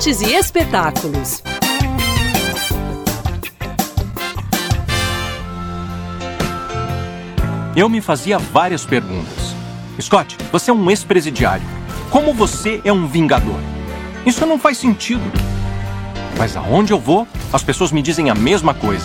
artes e espetáculos. Eu me fazia várias perguntas. Scott, você é um ex-presidiário. Como você é um vingador? Isso não faz sentido. Mas aonde eu vou, as pessoas me dizem a mesma coisa.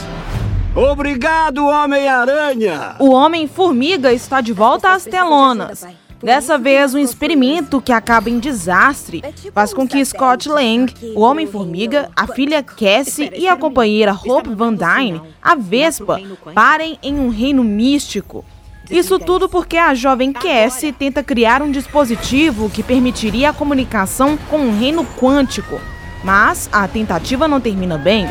Obrigado, Homem-Aranha! O Homem-Formiga está de volta às telonas. Dessa vez, um experimento que acaba em desastre faz com que Scott Lang, o Homem-Formiga, a filha Cassie e a companheira Hope Van Dyne, a Vespa, parem em um reino místico. Isso tudo porque a jovem Cassie tenta criar um dispositivo que permitiria a comunicação com um reino quântico. Mas a tentativa não termina bem.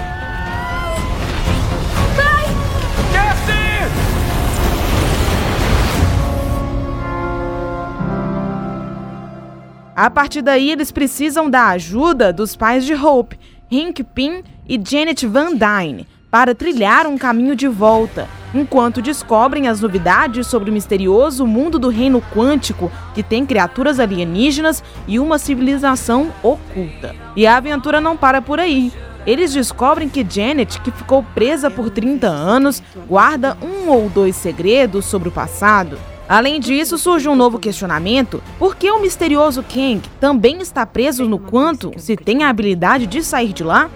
A partir daí, eles precisam da ajuda dos pais de Hope, Hank Pym e Janet Van Dyne, para trilhar um caminho de volta, enquanto descobrem as novidades sobre o misterioso mundo do reino quântico, que tem criaturas alienígenas e uma civilização oculta. E a aventura não para por aí. Eles descobrem que Janet, que ficou presa por 30 anos, guarda um ou dois segredos sobre o passado. Além disso, surge um novo questionamento: por que o misterioso Kang também está preso no quanto se tem a habilidade de sair de lá?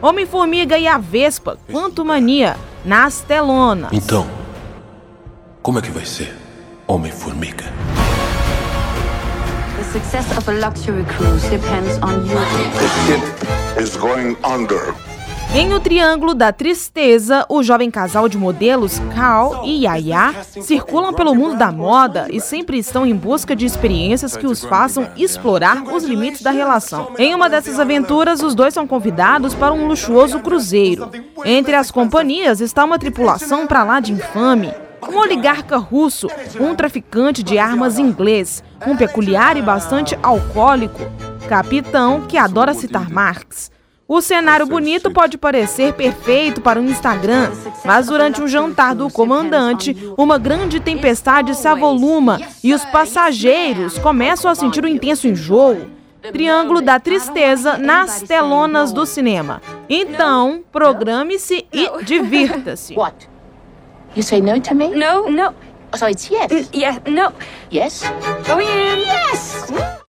Homem-Formiga e a Vespa, quanto mania, nas telonas. Então, como é que vai ser, Homem-Formiga? The success of a luxury cruise depends on you. The ship is going under. Em O Triângulo da Tristeza, o jovem casal de modelos Carl e Yaya circulam pelo mundo da moda e sempre estão em busca de experiências que os façam explorar os limites da relação. Em uma dessas aventuras, os dois são convidados para um luxuoso cruzeiro. Entre as companhias está uma tripulação para lá de infame. Um oligarca russo, um traficante de armas inglês, um peculiar e bastante alcoólico, capitão que adora citar Marx. O cenário bonito pode parecer perfeito para um Instagram, mas durante um jantar do comandante, uma grande tempestade se avoluma e os passageiros começam a sentir um intenso enjoo. Triângulo da Tristeza nas telonas do cinema. Então, programe-se e divirta-se. What? You say no to me? No, no. So it's yes. Yeah, no. Yes? Go in. Yes!